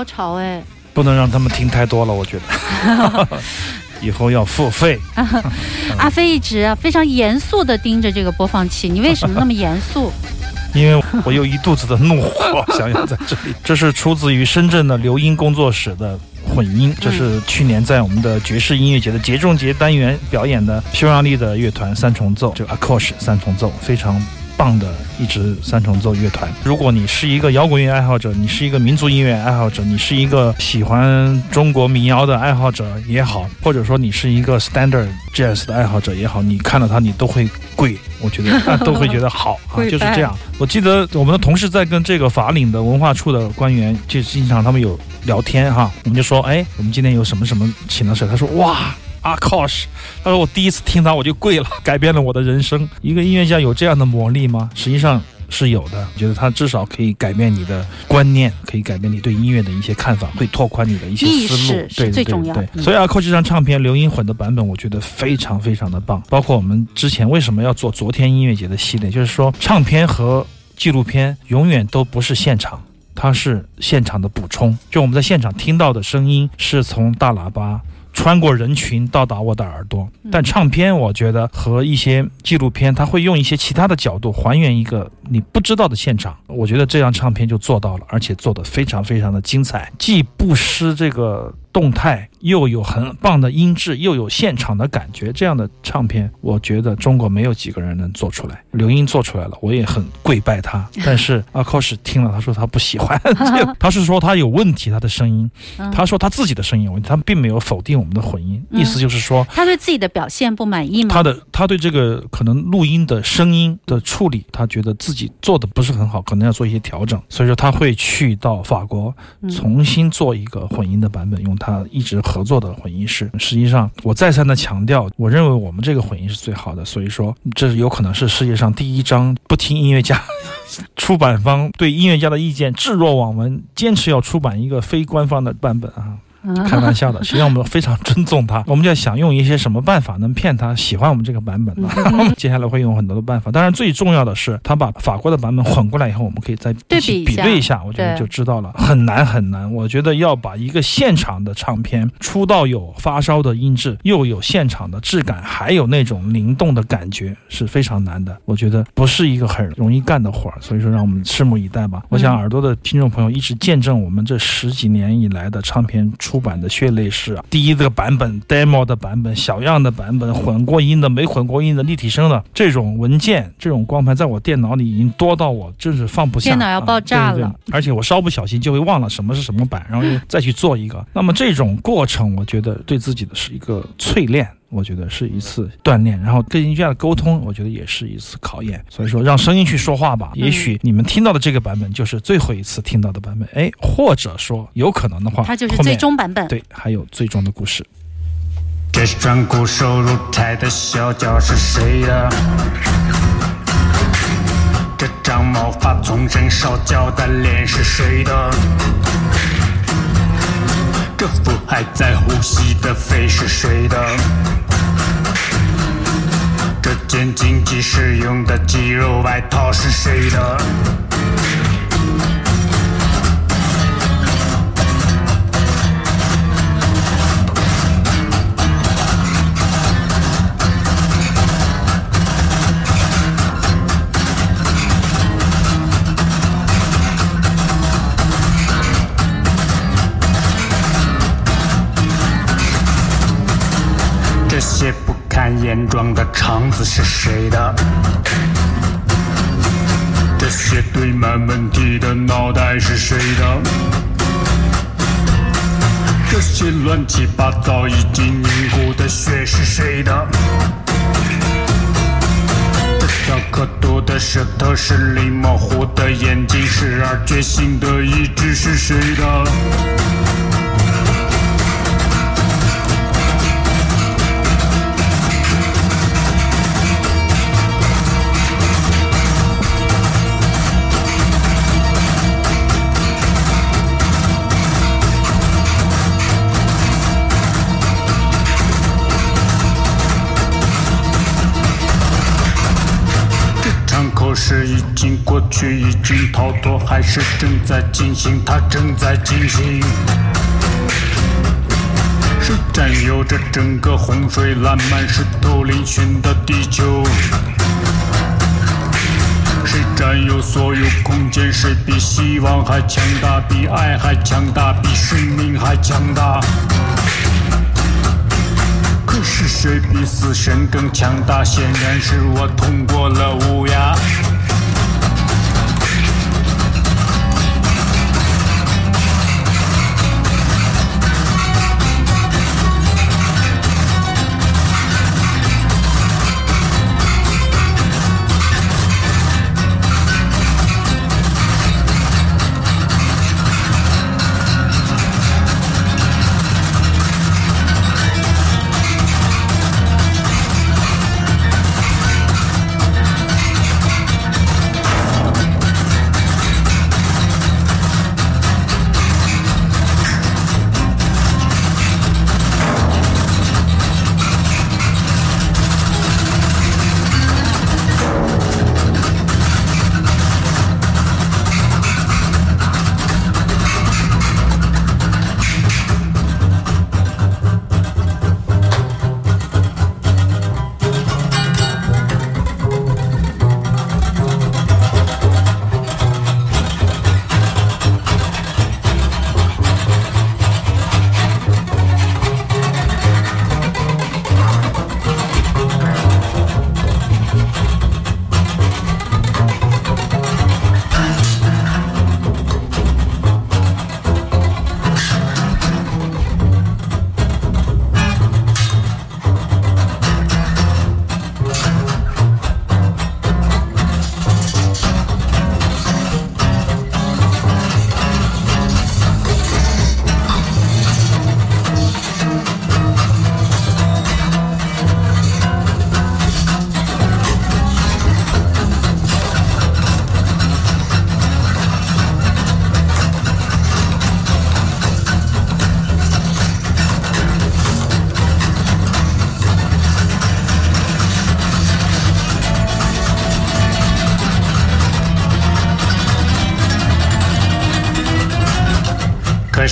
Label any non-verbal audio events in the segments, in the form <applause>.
高潮哎。不能让他们听太多了，我觉得。<laughs> 以后要付费。<laughs> 阿飞一直啊非常严肃地盯着这个播放器，你为什么那么严肃？<laughs> 因为我有一肚子的怒火想要在这里。这是出自于深圳的刘英工作室的混音，这是去年在我们的爵士音乐节的节中节单元表演的匈牙利的乐团三重奏，就 a c o s h 三重奏，非常。棒的一支三重奏乐团。如果你是一个摇滚乐爱好者，你是一个民族音乐爱好者，你是一个喜欢中国民谣的爱好者也好，或者说你是一个 standard jazz 的爱好者也好，你看到它你都会跪，我觉得 <laughs> 都会觉得好啊，<laughs> 就是这样。我记得我们的同事在跟这个法领的文化处的官员，就经常他们有聊天哈，我们就说，哎，我们今天有什么什么请了谁？他说，哇。阿 Kosh，他说我第一次听他我就跪了，改变了我的人生。一个音乐家有这样的魔力吗？实际上是有的。我觉得他至少可以改变你的观念，可以改变你对音乐的一些看法，会拓宽你的一些思路。对对对对。所以阿 Kosh 这张唱片留音混的版本，我觉得非常非常的棒。包括我们之前为什么要做昨天音乐节的系列，就是说唱片和纪录片永远都不是现场，它是现场的补充。就我们在现场听到的声音是从大喇叭。穿过人群到达我的耳朵，但唱片我觉得和一些纪录片，它会用一些其他的角度还原一个你不知道的现场。我觉得这张唱片就做到了，而且做得非常非常的精彩，既不失这个。动态又有很棒的音质，又有现场的感觉，这样的唱片，我觉得中国没有几个人能做出来。刘英做出来了，我也很跪拜他。<laughs> 但是阿 c o s 听了，他说他不喜欢，<laughs> 他是说他有问题，他的声音，他说他自己的声音有问题，他并没有否定我们的混音，意思就是说他对自己的表现不满意吗？他的他对这个可能录音的声音的处理，他觉得自己做的不是很好，可能要做一些调整，所以说他会去到法国重新做一个混音的版本用。他一直合作的混音师，实际上我再三的强调，我认为我们这个混音是最好的，所以说这有可能是世界上第一张不听音乐家，<laughs> 出版方对音乐家的意见置若罔闻，坚持要出版一个非官方的版本啊。开玩笑的，实际上我们非常尊重他，<laughs> 我们就要想用一些什么办法能骗他喜欢我们这个版本呢？<laughs> 接下来会用很多的办法，当然最重要的是他把法国的版本混过来以后，我们可以再对比比对一下，我觉得就知道了。很难很难，我觉得要把一个现场的唱片出到有发烧的音质，又有现场的质感，还有那种灵动的感觉是非常难的。我觉得不是一个很容易干的活儿，所以说让我们拭目以待吧。我想耳朵的听众朋友一直见证我们这十几年以来的唱片出。出版的血泪史啊，第一个版本 demo 的版本，小样的版本，混过音的，没混过音的，立体声的这种文件，这种光盘，在我电脑里已经多到我真是放不下，电脑要爆炸了。而且我稍不小心就会忘了什么是什么版，然后又再去做一个。那么这种过程，我觉得对自己的是一个淬炼。我觉得是一次锻炼，然后跟音乐家的沟通，我觉得也是一次考验。所以说，让声音去说话吧。也许你们听到的这个版本就是最后一次听到的版本，哎，或者说有可能的话，它就是最终版本。对，还有最终的故事。这双骨瘦如柴的小脚是谁的？这张毛发丛生烧焦的脸是谁的？这副还在呼吸的肺是谁的？这件经济适用的肌肉外套是谁的？眼妆的肠子是谁的？这些堆满问题的脑袋是谁的？这些乱七八糟已经凝固的血是谁的？这条可多的舌头是里模糊的眼睛，时而觉醒的意志是谁的？是已经过去，已经逃脱，还是正在进行？它正在进行。谁占有着整个洪水烂漫、石头嶙峋的地球？谁占有所有空间？谁比希望还强大？比爱还强大？比生命还强大？是谁比死神更强大？显然是我通过了乌鸦。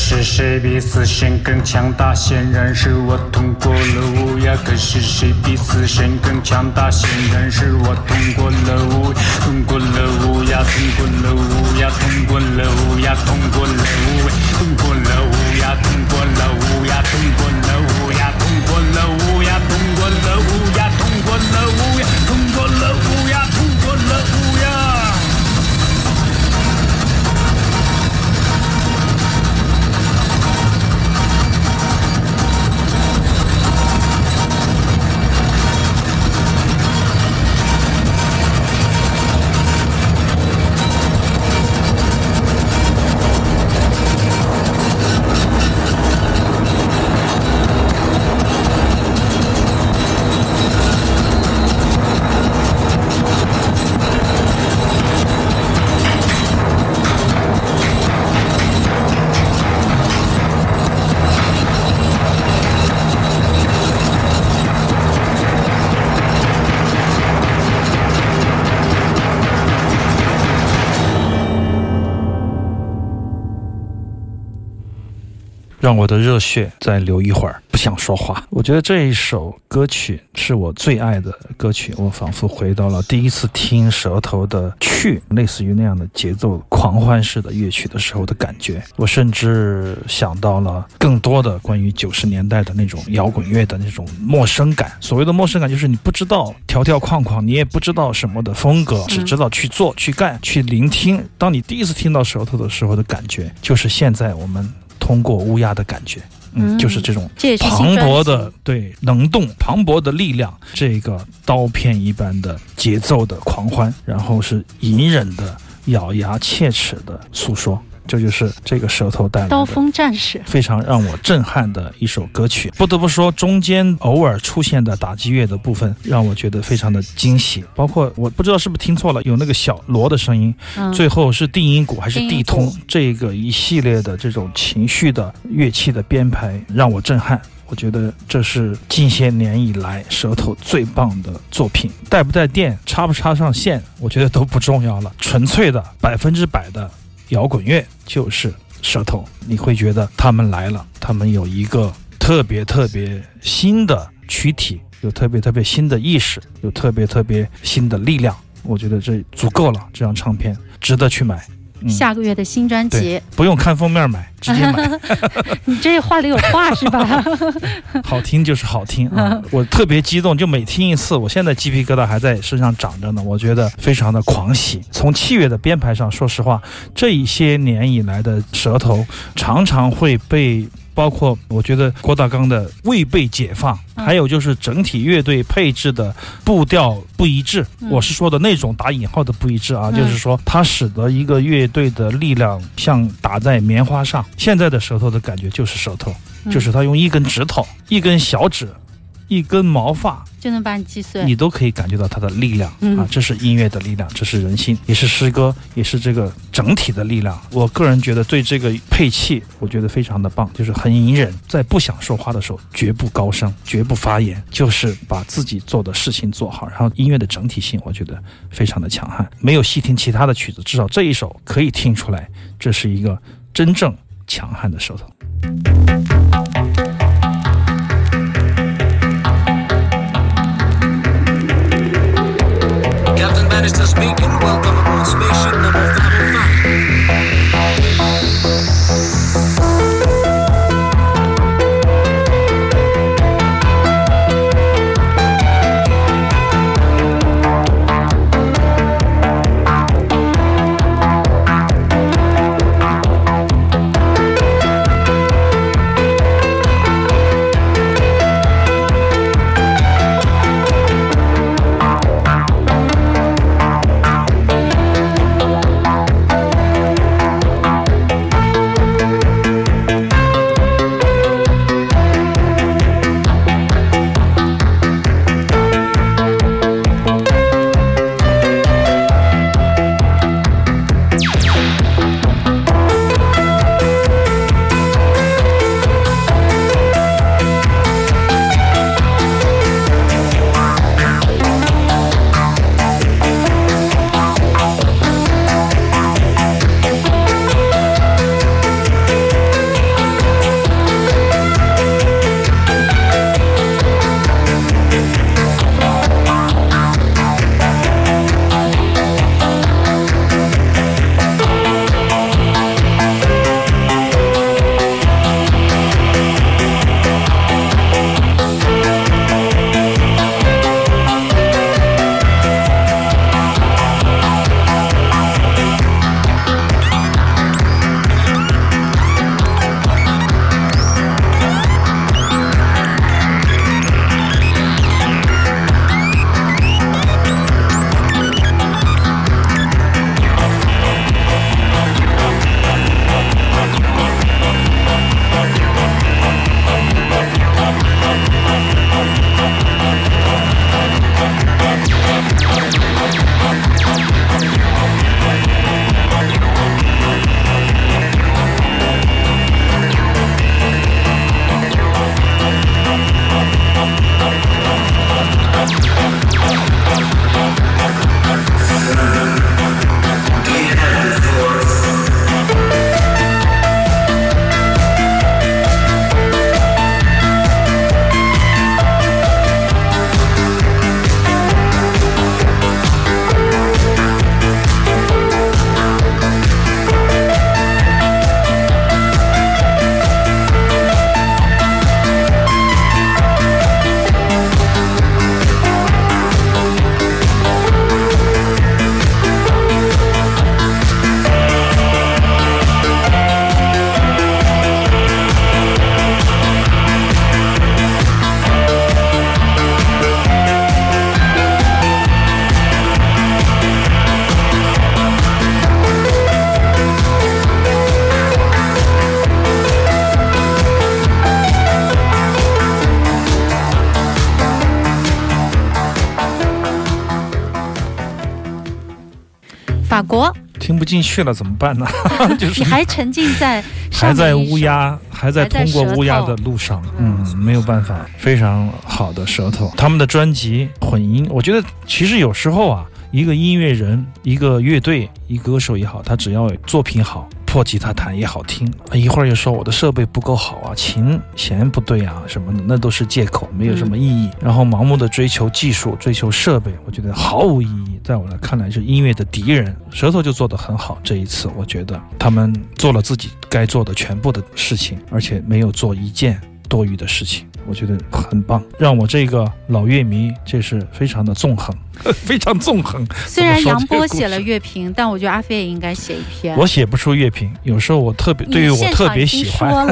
是谁比死神更强大？显然是我通过了乌鸦。可是谁比死神更强大？显然是我通过了乌，通过了乌鸦，通过了乌鸦，通过了乌鸦，通过了乌，通过了乌鸦，通过了乌鸦，通过了让我的热血再流一会儿，不想说话。我觉得这一首歌曲是我最爱的歌曲，我仿佛回到了第一次听舌头的去，类似于那样的节奏狂欢式的乐曲的时候的感觉。我甚至想到了更多的关于九十年代的那种摇滚乐的那种陌生感。所谓的陌生感，就是你不知道条条框框，你也不知道什么的风格，只知道去做、去干、去聆听。当你第一次听到舌头的时候的感觉，就是现在我们。通过乌鸦的感觉，嗯，嗯就是这种磅礴的对能动、磅礴的力量，这个刀片一般的节奏的狂欢，然后是隐忍的、咬牙切齿的诉说，这就是这个舌头带来的刀锋战士，非常让我震撼的一首歌曲。不得不说，中间偶尔出现的打击乐的部分，让我觉得非常的惊喜。包括我不知道是不是听错了，有那个小锣的声音，嗯，最后是定音鼓还是地通，这个一系列的这种情绪的乐器的编排让我震撼。我觉得这是近些年以来舌头最棒的作品。带不带电，插不插上线，我觉得都不重要了。纯粹的百分之百的摇滚乐就是舌头，你会觉得他们来了，他们有一个特别特别新的躯体，有特别特别新的意识，有特别特别新的力量。我觉得这足够了，这张唱片值得去买。嗯下个月的新专辑对，，不用看封面买，<laughs> 直接买。你这话里有话是吧？<laughs> 好听就是好听啊！我特别激动，就每听一次，我现在鸡皮疙瘩还在身上长着呢。我觉得非常的狂喜。从器乐的编排上，说实话，这一些年以来的舌头常常会被。包括我觉得郭大纲的未被解放，嗯还有就是整体乐队配置的步调不一致。嗯我是说的那种打引号的不一致啊，嗯就是说它使得一个乐队的力量像打在棉花上。现在的舌头的感觉就是舌头，嗯就是他用一根指头、一根小指、一根毛发，就能把你击碎。你都可以感觉到它的力量嗯啊！这是音乐的力量，这是人心，也是诗歌，也是这个整体的力量。我个人觉得对这个配器，我觉得非常的棒，就是很隐忍，在不想说话的时候绝不高声，绝不发言，就是把自己做的事情做好。然后音乐的整体性，我觉得非常的强悍。没有细听其他的曲子，至少这一首可以听出来，这是一个真正强悍的舌头。managed to speak and welcome aboard spaceship number five. 进去了怎么办呢？<laughs> 就是你还沉浸在还在乌鸦，还在通过乌鸦的路上，嗯，没有办法，非常好的舌头。他们的专辑混音，我觉得其实有时候啊，一个音乐人、一个乐队、一个歌手也好，他只要作品好。破吉他弹也好听，一会儿又说我的设备不够好啊，琴弦不对啊什么的，那都是借口，没有什么意义。然后盲目的追求技术、追求设备，我觉得毫无意义。在我来看来，是音乐的敌人。舌头就做得很好，这一次我觉得他们做了自己该做的全部的事情，而且没有做一件多余的事情，我觉得很棒，让我这个老乐迷这是非常的纵横，<laughs> 非常纵横。虽然杨波写了乐评，但我觉得阿飞也应该写一篇。我写不出乐评，有时候我特别对于我特别喜欢，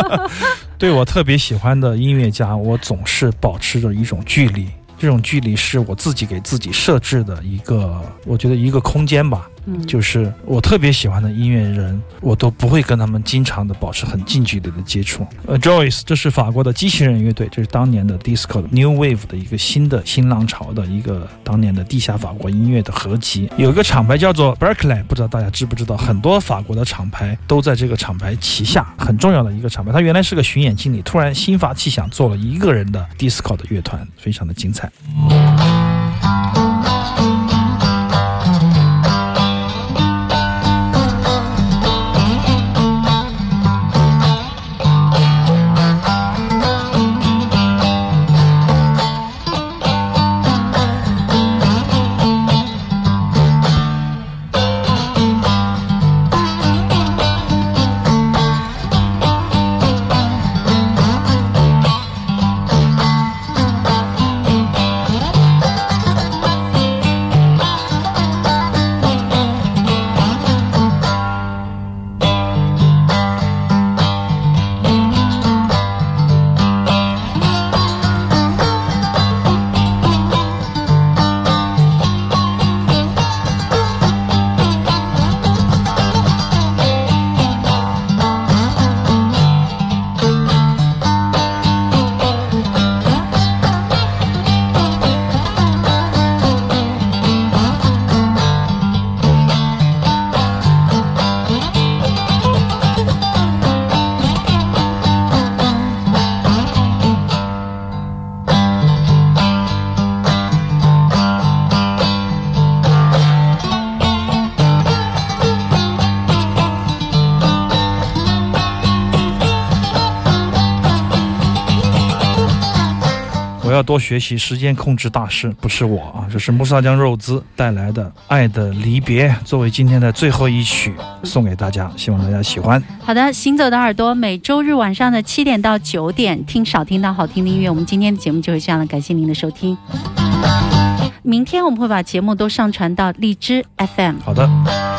<laughs> 对我特别喜欢的音乐家，我总是保持着一种距离。这种距离是我自己给自己设置的一个，我觉得一个空间吧。就是我特别喜欢的音乐人，我都不会跟他们经常的保持很近距离的接触。呃，Joyce，这是法国的机器人乐队，这是当年的 disco 的 new wave 的一个新的新浪潮的一个当年的地下法国音乐的合集。有一个厂牌叫做 Berkeley，不知道大家知不知道？很多法国的厂牌都在这个厂牌旗下，很重要的一个厂牌。他原来是个巡演经理，突然心发气想做了一个人的 disco 的乐团，非常的精彩。要多学习时间控制大师，不是我啊，这是穆萨江肉孜带来的《爱的离别》，作为今天的最后一曲送给大家，希望大家喜欢。好的，行走的耳朵，每周日晚上的七点到九点，听少听到好听的音乐。我们今天的节目就是这样了，感谢您的收听。明天我们会把节目都上传到荔枝 FM。好的。